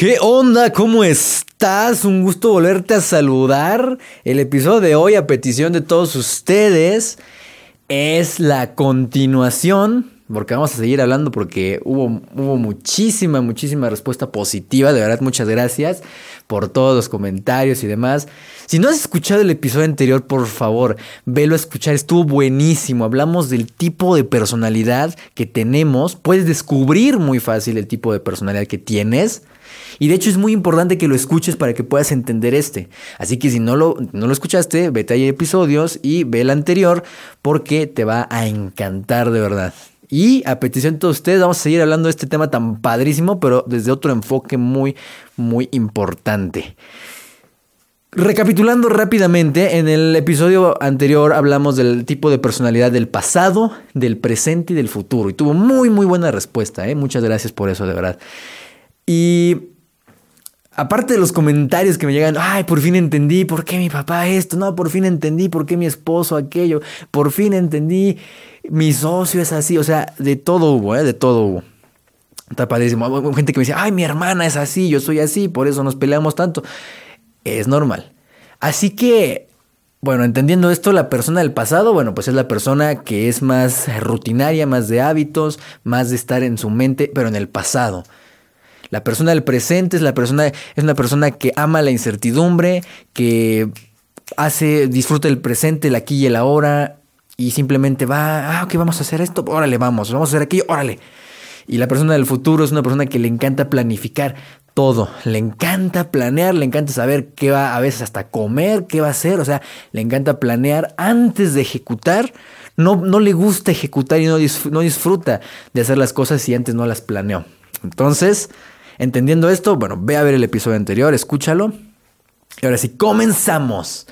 ¿Qué onda? ¿Cómo estás? Un gusto volverte a saludar. El episodio de hoy, a petición de todos ustedes, es la continuación, porque vamos a seguir hablando porque hubo, hubo muchísima, muchísima respuesta positiva. De verdad, muchas gracias por todos los comentarios y demás. Si no has escuchado el episodio anterior, por favor, velo a escuchar. Estuvo buenísimo. Hablamos del tipo de personalidad que tenemos. Puedes descubrir muy fácil el tipo de personalidad que tienes. Y de hecho es muy importante que lo escuches para que puedas entender este. Así que si no lo, no lo escuchaste, vete a episodios y ve el anterior porque te va a encantar de verdad. Y a petición de todos ustedes vamos a seguir hablando de este tema tan padrísimo, pero desde otro enfoque muy, muy importante. Recapitulando rápidamente, en el episodio anterior hablamos del tipo de personalidad del pasado, del presente y del futuro. Y tuvo muy, muy buena respuesta. ¿eh? Muchas gracias por eso, de verdad. Y aparte de los comentarios que me llegan, ay, por fin entendí por qué mi papá esto, no, por fin entendí por qué mi esposo aquello, por fin entendí mi socio es así, o sea, de todo hubo, ¿eh? de todo hubo. Está padrísimo. Gente que me dice, ay, mi hermana es así, yo soy así, por eso nos peleamos tanto. Es normal. Así que, bueno, entendiendo esto, la persona del pasado, bueno, pues es la persona que es más rutinaria, más de hábitos, más de estar en su mente, pero en el pasado. La persona del presente es la persona, es una persona que ama la incertidumbre, que hace, disfruta el presente, el aquí y el ahora, y simplemente va, ah, ok, vamos a hacer esto, órale, vamos, vamos a hacer aquello, órale. Y la persona del futuro es una persona que le encanta planificar todo, le encanta planear, le encanta saber qué va a veces hasta comer, qué va a hacer, o sea, le encanta planear antes de ejecutar. No, no le gusta ejecutar y no, no disfruta de hacer las cosas si antes no las planeó. Entonces, Entendiendo esto, bueno, ve a ver el episodio anterior, escúchalo. Y ahora sí, comenzamos.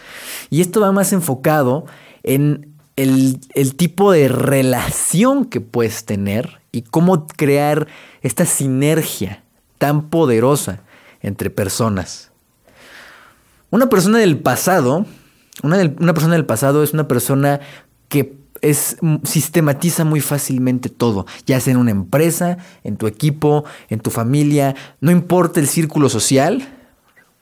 Y esto va más enfocado en el, tipo de relación que puedes tener y cómo crear esta sinergia tan poderosa entre personas. Una persona del pasado, una, persona del pasado es una persona que es, mm, sistematiza muy fácilmente todo, ya sea en una empresa, en tu equipo, en tu familia, no importa el círculo social,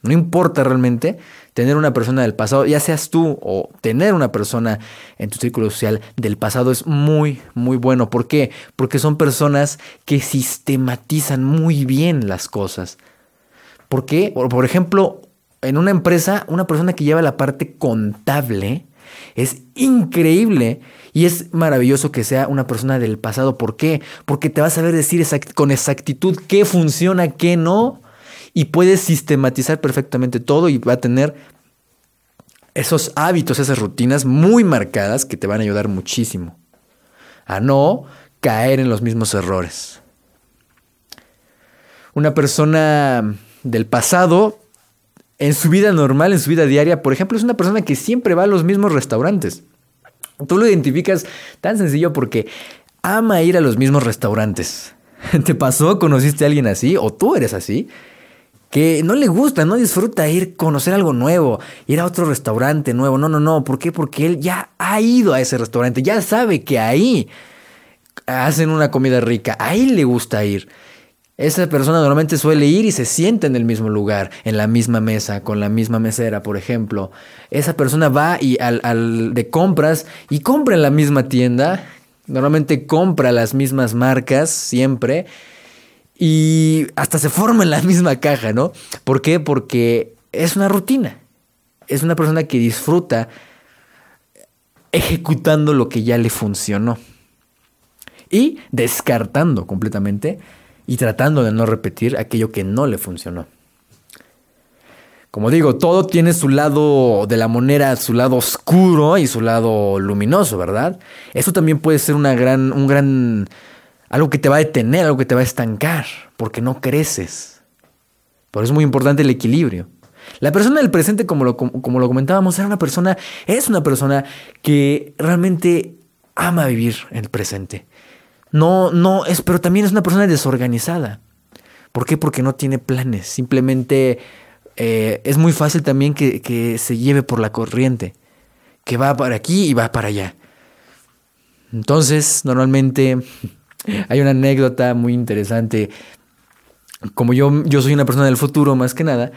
no importa realmente tener una persona del pasado, ya seas tú o tener una persona en tu círculo social del pasado es muy, muy bueno. ¿Por qué? Porque son personas que sistematizan muy bien las cosas. ¿Por qué? Por ejemplo, en una empresa, una persona que lleva la parte contable, es increíble y es maravilloso que sea una persona del pasado. ¿Por qué? Porque te va a saber decir con exactitud qué funciona, qué no. Y puedes sistematizar perfectamente todo y va a tener esos hábitos, esas rutinas muy marcadas que te van a ayudar muchísimo a no caer en los mismos errores. Una persona del pasado en su vida normal, en su vida diaria, por ejemplo, es una persona que siempre va a los mismos restaurantes. Tú lo identificas tan sencillo porque ama ir a los mismos restaurantes. ¿Te pasó? ¿Conociste a alguien así? ¿O tú eres así? Que no le gusta, no disfruta ir, conocer algo nuevo, ir a otro restaurante nuevo. No, no, no. ¿Por qué? Porque él ya ha ido a ese restaurante, ya sabe que ahí hacen una comida rica, ahí le gusta ir. Esa persona normalmente suele ir y se sienta en el mismo lugar, en la misma mesa, con la misma mesera, por ejemplo. Esa persona va y al, de compras y compra en la misma tienda. Normalmente compra las mismas marcas siempre. Y hasta se forma en la misma caja, ¿no? ¿Por qué? Porque es una rutina. Es una persona que disfruta ejecutando lo que ya le funcionó. Y descartando completamente y tratando de no repetir aquello que no le funcionó. Como digo, todo tiene su lado de la moneda, su lado oscuro y su lado luminoso, ¿verdad? Eso también puede ser una gran, un gran, algo que te va a detener, algo que te va a estancar, porque no creces. Por eso es muy importante el equilibrio. La persona del presente, como lo, como lo comentábamos, era una persona, es una persona que realmente ama vivir el presente. No, no, es, pero también es una persona desorganizada. ¿Por qué? Porque no tiene planes. Simplemente eh, es muy fácil también que, que se lleve por la corriente. Que va para aquí y va para allá. Entonces, normalmente hay una anécdota muy interesante como yo, yo soy una persona del futuro más que nada,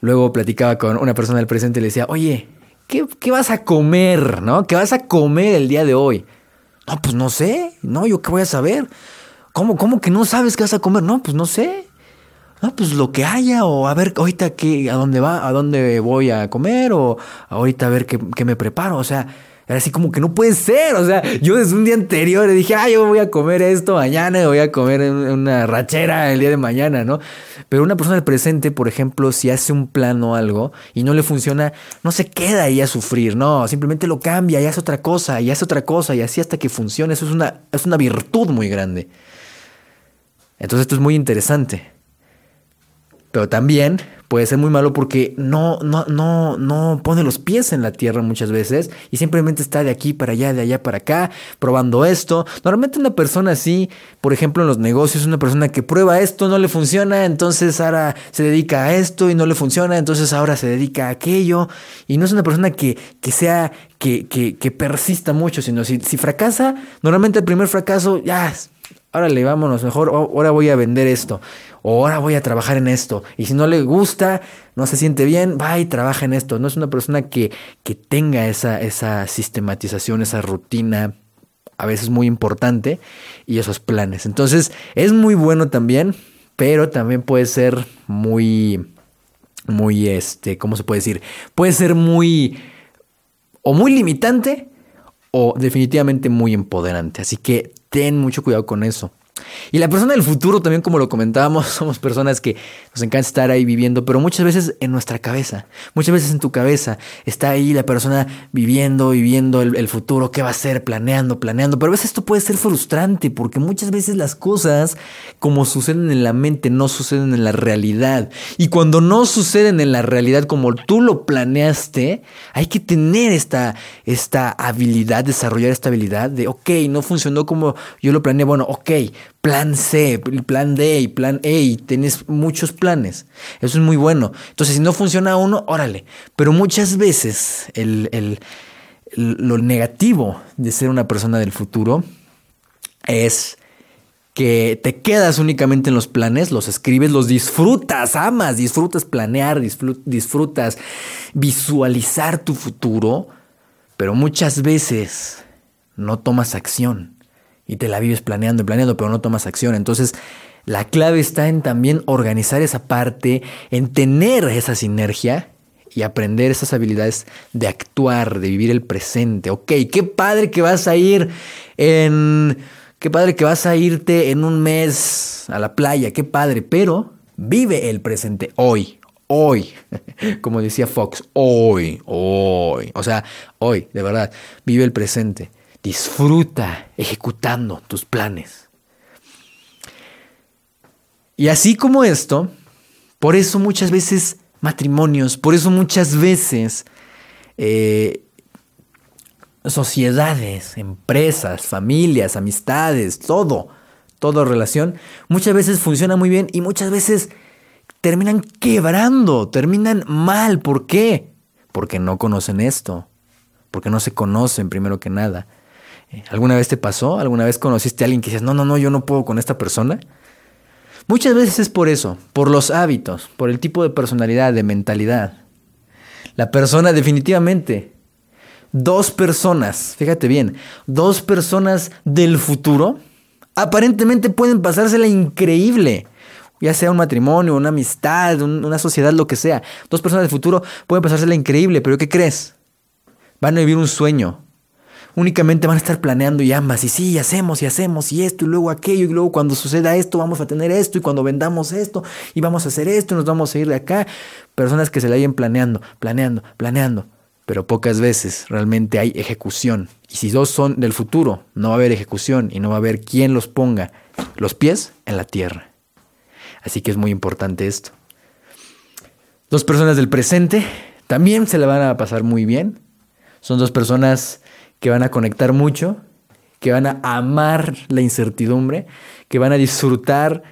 luego platicaba con una persona del presente y le decía, oye, ¿qué, qué vas a comer? ¿No? ¿Qué vas a comer el día de hoy? No, pues no sé. No, yo qué voy a saber. ¿Cómo, cómo que no sabes qué vas a comer? No, pues no sé. No, pues lo que haya, o a ver ahorita qué, a dónde va, a dónde voy a comer, o ahorita a ver qué, qué me preparo. O sea, era así como que no puede ser. O sea, yo desde un día anterior dije, ah, yo voy a comer esto mañana, voy a comer una rachera el día de mañana, ¿no? Pero una persona del presente, por ejemplo, si hace un plan o algo y no le funciona, no se queda ahí a sufrir, no, simplemente lo cambia y hace otra cosa y hace otra cosa y así hasta que funcione. Eso es una, es una virtud muy grande. Entonces esto es muy interesante. Pero también puede ser muy malo porque no, no, no, no pone los pies en la tierra muchas veces y simplemente está de aquí para allá, de allá para acá, probando esto. Normalmente una persona así, por ejemplo en los negocios, una persona que prueba esto, no le funciona, entonces ahora se dedica a esto y no le funciona, entonces ahora se dedica a aquello. Y no es una persona que, que sea, que, que, que persista mucho, sino si, si fracasa, normalmente el primer fracaso, ya, órale, vámonos, mejor ahora voy a vender esto o ahora voy a trabajar en esto. Y si no le gusta, no se siente bien, va y trabaja en esto. No es una persona que, que tenga esa, esa sistematización, esa rutina, a veces muy importante, y esos planes. Entonces, es muy bueno también, pero también puede ser muy, muy, este, ¿cómo se puede decir? Puede ser muy, o muy limitante, o definitivamente muy empoderante. Así que ten mucho cuidado con eso. Y la persona del futuro también, como lo comentábamos, somos personas que nos encanta estar ahí viviendo, pero muchas veces en nuestra cabeza, muchas veces en tu cabeza está ahí la persona viviendo, viviendo el, el futuro, qué va a ser, planeando, planeando, pero a veces esto puede ser frustrante porque muchas veces las cosas como suceden en la mente no suceden en la realidad. Y cuando no suceden en la realidad como tú lo planeaste, hay que tener esta, esta habilidad, desarrollar esta habilidad de, ok, no funcionó como yo lo planeé, bueno, ok plan C, plan D y plan E y tienes muchos planes. Eso es muy bueno. Entonces, si no funciona uno, órale. Pero muchas veces el, lo negativo de ser una persona del futuro es que te quedas únicamente en los planes, los escribes, los disfrutas, amas, disfrutas planear, disfrutas visualizar tu futuro, pero muchas veces no tomas acción y te la vives planeando y planeando, pero no tomas acción. Entonces, la clave está en también organizar esa parte, en tener esa sinergia y aprender esas habilidades de actuar, de vivir el presente. Ok, qué padre que vas a ir en... Qué padre que vas a irte en un mes a la playa, qué padre, pero vive el presente hoy, hoy, como decía Fox, hoy, hoy, o sea, hoy, de verdad, vive el presente. Disfruta ejecutando tus planes. Y así como esto, por eso muchas veces matrimonios, por eso muchas veces eh, sociedades, empresas, familias, amistades, todo, toda relación, muchas veces funciona muy bien y muchas veces terminan quebrando, terminan mal. ¿Por qué? Porque no conocen esto, porque no se conocen primero que nada. ¿Alguna vez te pasó? ¿Alguna vez conociste a alguien que dices, no, no, no, yo no puedo con esta persona? Muchas veces es por eso, por los hábitos, por el tipo de personalidad, de mentalidad. La persona definitivamente, dos personas, fíjate bien, dos personas del futuro, aparentemente pueden pasársela increíble. Ya sea un matrimonio, una amistad, una sociedad, lo que sea. Dos personas del futuro pueden pasársela increíble, pero ¿qué crees? Van a vivir un sueño, únicamente van a estar planeando y ambas, y sí, hacemos y hacemos y esto y luego aquello, y luego cuando suceda esto vamos a tener esto, y cuando vendamos esto, y vamos a hacer esto, y nos vamos a ir de acá. Personas que se la vayan planeando, planeando, planeando, pero pocas veces realmente hay ejecución. Y si dos son del futuro, no va a haber ejecución y no va a haber quien los ponga los pies en la tierra. Así que es muy importante esto. Dos personas del presente también se la van a pasar muy bien. Son dos personas que van a conectar mucho, que van a amar la incertidumbre, que van a disfrutar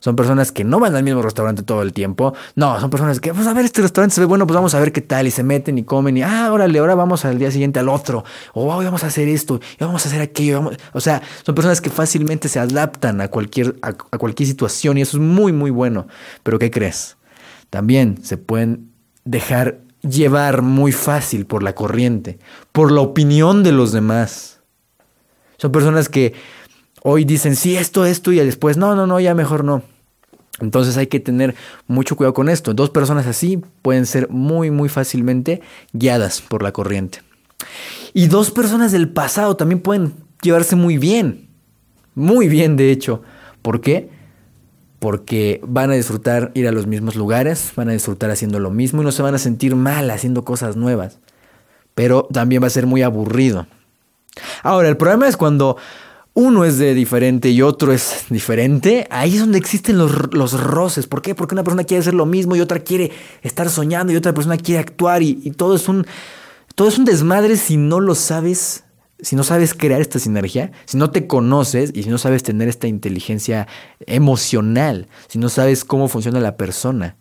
Son personas que no van al mismo restaurante todo el tiempo. No, son personas que, vamos a ver, este restaurante se ve bueno, pues vamos a ver qué tal. Y se meten y comen y, ah, órale, ahora vamos al día siguiente al otro. O hoy vamos a hacer esto, y vamos a hacer aquello. O sea, son personas que fácilmente se adaptan a cualquier, a cualquier situación y eso es muy, muy bueno. Pero ¿qué crees? También se pueden dejar llevar muy fácil por la corriente, por la opinión de los demás. Son personas que hoy dicen, sí, esto, esto, y después, no, no, no, ya mejor no. Entonces hay que tener mucho cuidado con esto. Dos personas así pueden ser muy, muy fácilmente guiadas por la corriente. Y dos personas del pasado también pueden llevarse muy bien. Muy bien, de hecho. ¿Por qué? Porque van a disfrutar ir a los mismos lugares, van a disfrutar haciendo lo mismo y no se van a sentir mal haciendo cosas nuevas. Pero también va a ser muy aburrido. Ahora, el problema es cuando uno es de diferente y otro es diferente, ahí es donde existen los, los, roces. ¿Por qué? Porque una persona quiere hacer lo mismo y otra quiere estar soñando y otra persona quiere actuar y, todo, es un, todo es un desmadre si no lo sabes, si no sabes crear esta sinergia, si no te conoces y si no sabes tener esta inteligencia emocional, si no sabes cómo funciona la persona.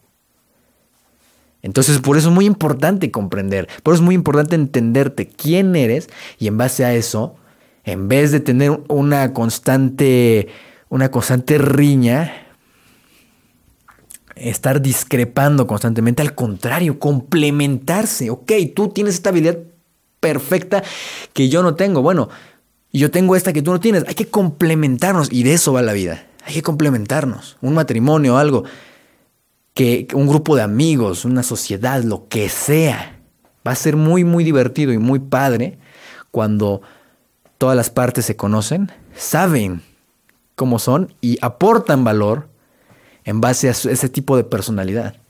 Entonces, por eso es muy importante comprender, por eso es muy importante entenderte quién eres y en base a eso en vez de tener una constante, una constante riña, estar discrepando constantemente, al contrario, complementarse. Ok, tú tienes esta habilidad perfecta que yo no tengo. Bueno, yo tengo esta que tú no tienes. Hay que complementarnos y de eso va la vida. Hay que complementarnos. Un matrimonio, algo, que un grupo de amigos, una sociedad, lo que sea. Va a ser muy, muy divertido y muy padre cuando todas las partes se conocen, saben cómo son y aportan valor en base a ese tipo de personalidad.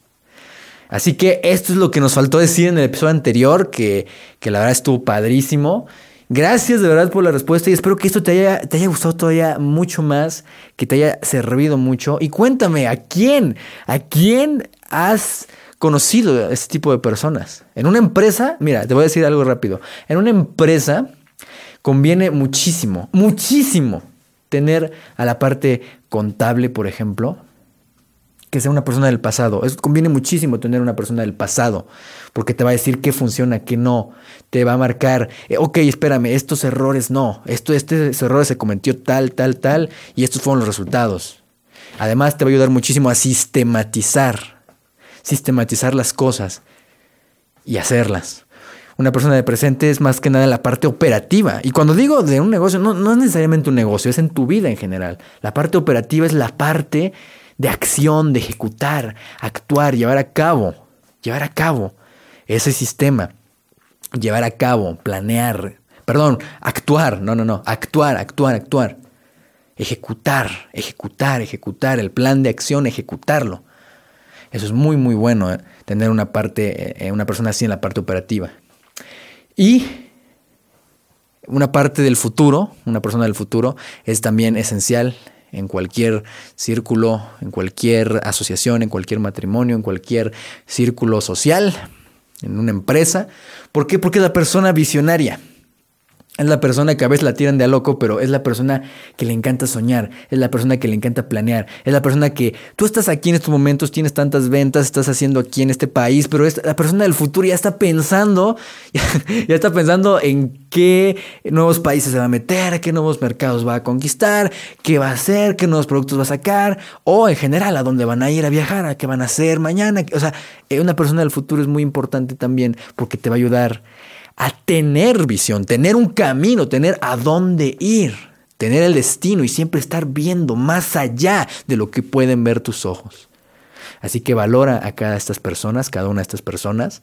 Así que esto es lo que nos faltó decir en el episodio anterior, que, que la verdad estuvo padrísimo. Gracias de verdad por la respuesta y espero que esto te haya, te haya gustado todavía mucho más, que te haya servido mucho. Y cuéntame, ¿a quién? ¿A quién has conocido a este tipo de personas? En una empresa, mira, te voy a decir algo rápido. En una empresa Conviene muchísimo, muchísimo tener a la parte contable, por ejemplo, que sea una persona del pasado. Es, conviene muchísimo tener una persona del pasado, porque te va a decir qué funciona, qué no. Te va a marcar, eh, ok, espérame, estos errores no. Esto, este error se cometió tal, tal, tal, y estos fueron los resultados. Además, te va a ayudar muchísimo a sistematizar, sistematizar las cosas y hacerlas una persona de presente es más que nada la parte operativa. Y cuando digo de un negocio, no, no, es necesariamente un negocio, es en tu vida en general. La parte operativa es la parte de acción, de ejecutar, actuar, llevar a cabo, llevar a cabo ese sistema, llevar a cabo, planear, perdón, actuar, no, no, no, actuar, actuar, actuar. Ejecutar, ejecutar, ejecutar, el plan de acción, ejecutarlo. Eso es muy, muy bueno, eh, tener una parte, eh, una persona así en la parte operativa. Y una parte del futuro, una persona del futuro, es también esencial en cualquier círculo, en cualquier asociación, en cualquier matrimonio, en cualquier círculo social, en una empresa. ¿Por qué? Porque es la persona visionaria. Es la persona que a veces la tiran de a loco, pero es la persona que le encanta soñar, es la persona que le encanta planear, es la persona que tú estás aquí en estos momentos, tienes tantas ventas, estás haciendo aquí en este país, pero es la persona del futuro ya está pensando, ya, está pensando en qué nuevos países se va a meter, qué nuevos mercados va a conquistar, qué va a hacer, qué nuevos productos va a sacar, o en general a dónde van a ir a viajar, a qué van a hacer mañana. O sea, eh, una persona del futuro es muy importante también porque te va a ayudar a tener visión, tener un camino, tener a dónde ir, tener el destino y siempre estar viendo más allá de lo que pueden ver tus ojos. Así que valora a cada de estas personas, cada una de estas personas,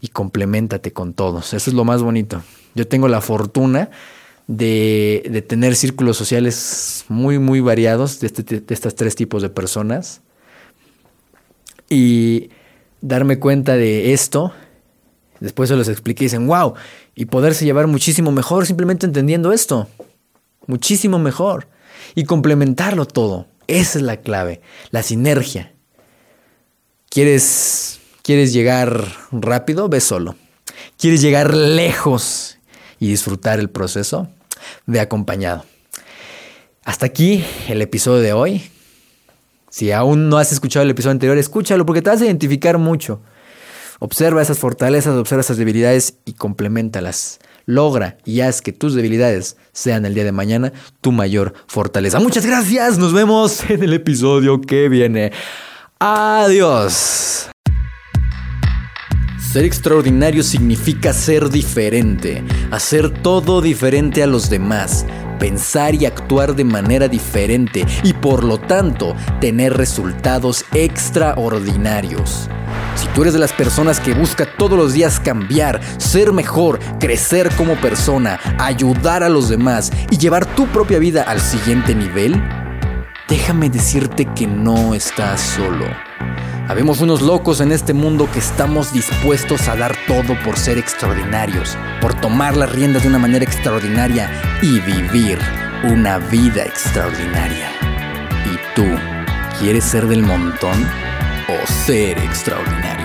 y complementate con todos. Eso es lo más bonito. Yo tengo la fortuna de, tener círculos sociales muy, muy variados de, este, de tres tipos de personas. Y darme cuenta de esto Después se los expliqué y dicen, wow, y poderse llevar muchísimo mejor simplemente entendiendo esto. Muchísimo mejor. Y complementarlo todo. Esa es la clave, la sinergia. ¿Quieres, quieres llegar rápido? Ve solo. ¿Quieres llegar lejos y disfrutar el proceso? Ve acompañado. Hasta aquí el episodio de hoy. Si aún no has escuchado el episodio anterior, escúchalo porque te vas a identificar mucho. Observa esas fortalezas, observa esas debilidades y complementalas. Logra y haz que tus debilidades sean el día de mañana tu mayor fortaleza. Muchas gracias, nos vemos en el episodio que viene. Adiós. Ser extraordinario significa ser diferente, hacer todo diferente a los demás, pensar y actuar de manera diferente y por lo tanto tener resultados extraordinarios. Si tú eres de las personas que busca todos los días cambiar, ser mejor, crecer como persona, ayudar a los demás y llevar tu propia vida al siguiente nivel, déjame decirte que no estás solo. Habemos unos locos en este mundo que estamos dispuestos a dar todo por ser extraordinarios, por tomar las riendas de una manera extraordinaria y vivir una vida extraordinaria. ¿Y tú quieres ser del montón ser extraordinario?